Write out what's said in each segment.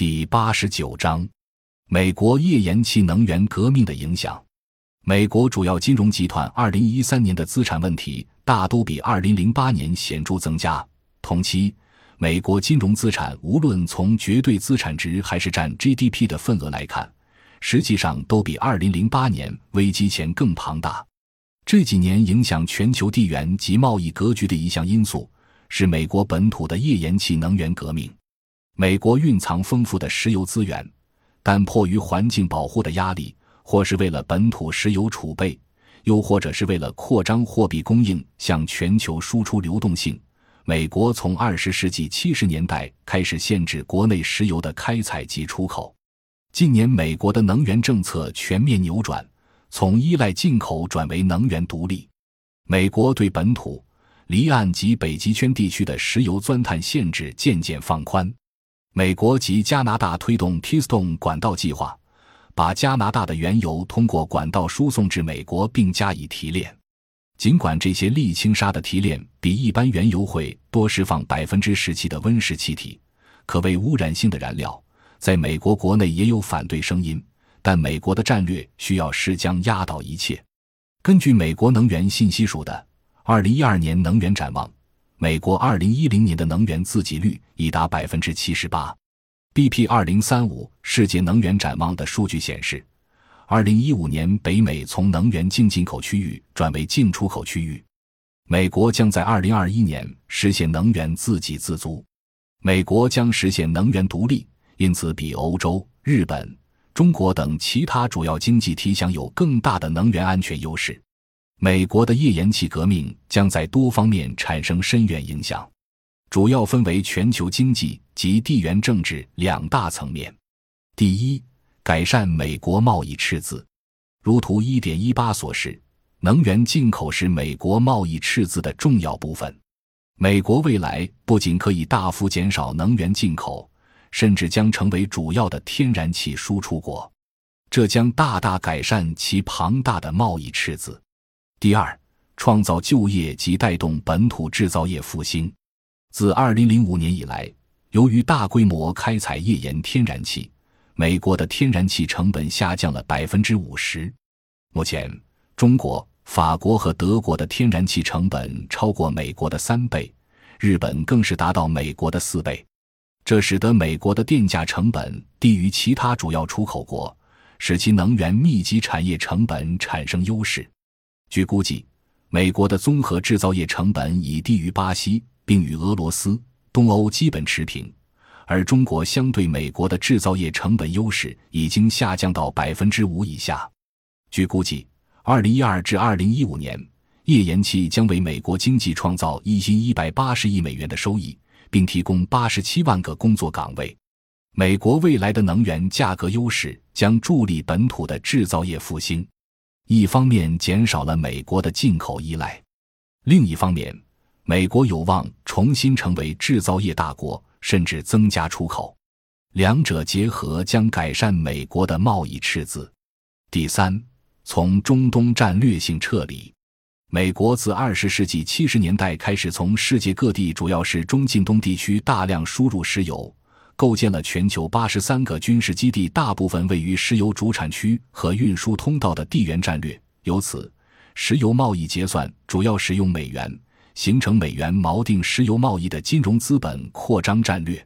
第八十九章：美国页岩气能源革命的影响。美国主要金融集团二零一三年的资产问题大都比二零零八年显著增加。同期，美国金融资产无论从绝对资产值还是占 GDP 的份额来看，实际上都比二零零八年危机前更庞大。这几年影响全球地缘及贸易格局的一项因素是美国本土的页岩气能源革命。美国蕴藏丰富的石油资源，但迫于环境保护的压力，或是为了本土石油储备，又或者是为了扩张货币供应，向全球输出流动性，美国从二十世纪七十年代开始限制国内石油的开采及出口。近年，美国的能源政策全面扭转，从依赖进口转为能源独立。美国对本土、离岸及北极圈地区的石油钻探限制渐渐放宽。美国及加拿大推动 Keystone 管道计划，把加拿大的原油通过管道输送至美国，并加以提炼。尽管这些沥青砂的提炼比一般原油会多释放百分之十七的温室气体，可谓污染性的燃料，在美国国内也有反对声音。但美国的战略需要是将压倒一切。根据美国能源信息署的《二零一二年能源展望》。美国二零一零年的能源自给率已达百分之七十八。BP 二零三五世界能源展望的数据显示，二零一五年北美从能源净进口区域转为净出口区域。美国将在二零二一年实现能源自给自足，美国将实现能源独立，因此比欧洲、日本、中国等其他主要经济体享有更大的能源安全优势。美国的页岩气革命将在多方面产生深远影响，主要分为全球经济及地缘政治两大层面。第一，改善美国贸易赤字。如图一点一八所示，能源进口是美国贸易赤字的重要部分。美国未来不仅可以大幅减少能源进口，甚至将成为主要的天然气输出国，这将大大改善其庞大的贸易赤字。第二，创造就业及带动本土制造业复兴。自二零零五年以来，由于大规模开采页岩天然气，美国的天然气成本下降了百分之五十。目前，中国、法国和德国的天然气成本超过美国的三倍，日本更是达到美国的四倍。这使得美国的电价成本低于其他主要出口国，使其能源密集产业成本产生优势。据估计，美国的综合制造业成本已低于巴西，并与俄罗斯、东欧基本持平；而中国相对美国的制造业成本优势已经下降到百分之五以下。据估计，二零一二至二零一五年，页岩气将为美国经济创造一千一百八十亿美元的收益，并提供八十七万个工作岗位。美国未来的能源价格优势将助力本土的制造业复兴。一方面减少了美国的进口依赖，另一方面，美国有望重新成为制造业大国，甚至增加出口。两者结合将改善美国的贸易赤字。第三，从中东战略性撤离。美国自二十世纪七十年代开始，从世界各地，主要是中近东地区大量输入石油。构建了全球八十三个军事基地，大部分位于石油主产区和运输通道的地缘战略。由此，石油贸易结算主要使用美元，形成美元锚定石油贸易的金融资本扩张战略。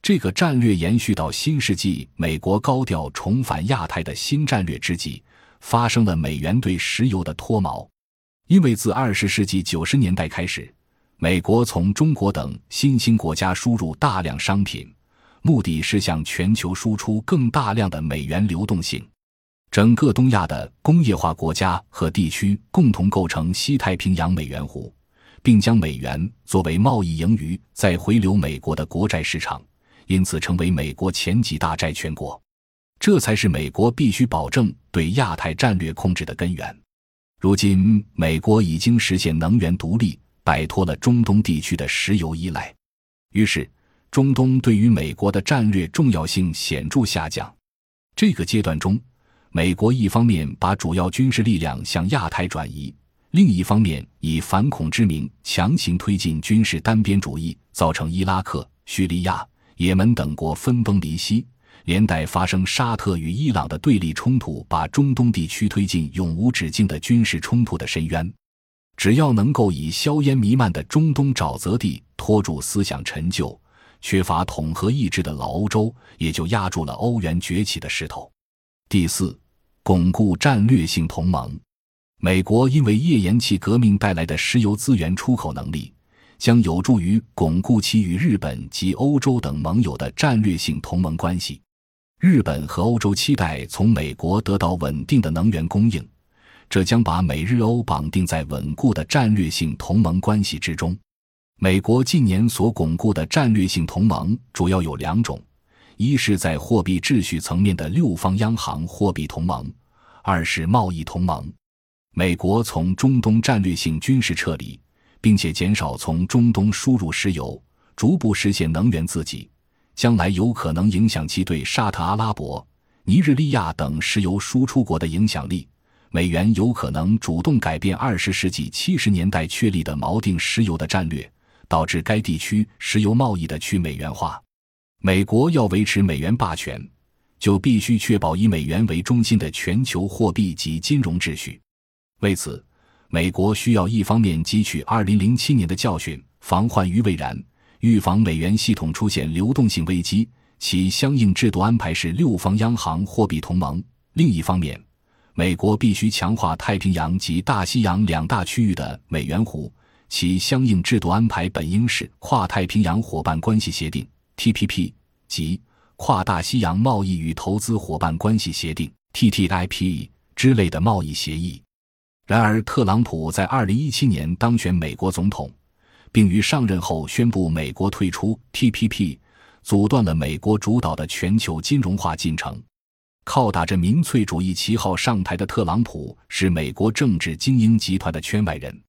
这个战略延续到新世纪，美国高调重返亚太的新战略之际，发生了美元对石油的脱锚。因为自二十世纪九十年代开始，美国从中国等新兴国家输入大量商品。目的是向全球输出更大量的美元流动性。整个东亚的工业化国家和地区共同构成西太平洋美元湖，并将美元作为贸易盈余再回流美国的国债市场，因此成为美国前几大债权国。这才是美国必须保证对亚太战略控制的根源。如今，美国已经实现能源独立，摆脱了中东地区的石油依赖，于是。中东对于美国的战略重要性显著下降。这个阶段中，美国一方面把主要军事力量向亚太转移，另一方面以反恐之名强行推进军事单边主义，造成伊拉克、叙利亚、也门等国分崩离析，连带发生沙特与伊朗的对立冲突，把中东地区推进永无止境的军事冲突的深渊。只要能够以硝烟弥漫的中东沼泽地拖住思想陈旧、缺乏统合意志的老欧洲，也就压住了欧元崛起的势头。第四，巩固战略性同盟。美国因为页岩气革命带来的石油资源出口能力，将有助于巩固其与日本及欧洲等盟友的战略性同盟关系。日本和欧洲期待从美国得到稳定的能源供应。这将把美日欧绑定在稳固的战略性同盟关系之中。美国近年所巩固的战略性同盟主要有两种：一是在货币秩序层面的六方央行货币同盟；二是贸易同盟。美国从中东战略性军事撤离，并且减少从中东输入石油，逐步实现能源自给，将来有可能影响其对沙特阿拉伯、尼日利亚等石油输出国的影响力。美元有可能主动改变二十世纪七十年代确立的锚定石油的战略，导致该地区石油贸易的去美元化。美国要维持美元霸权，就必须确保以美元为中心的全球货币及金融秩序。为此，美国需要一方面汲取二零零七年的教训，防患于未然，预防美元系统出现流动性危机，其相应制度安排是六方央行货币同盟；另一方面，美国必须强化太平洋及大西洋两大区域的美元湖，其相应制度安排本应是跨太平洋伙伴关系协定 （TPP） 及跨大西洋贸易与投资伙伴关系协定 （TTIP） 之类的贸易协议。然而，特朗普在2017年当选美国总统，并于上任后宣布美国退出 TPP，阻断了美国主导的全球金融化进程。靠打着民粹主义旗号上台的特朗普是美国政治精英集团的圈外人，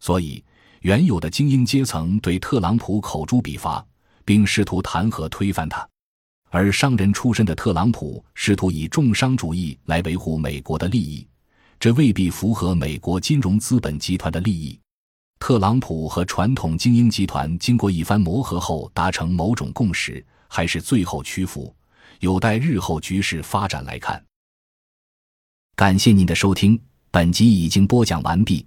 所以原有的精英阶层对特朗普口诛笔伐，并试图弹劾推翻他。而商人出身的特朗普试图以重商主义来维护美国的利益，这未必符合美国金融资本集团的利益。特朗普和传统精英集团经过一番磨合后达成某种共识，还是最后屈服。有待日后局势发展来看。感谢您的收听，本集已经播讲完毕。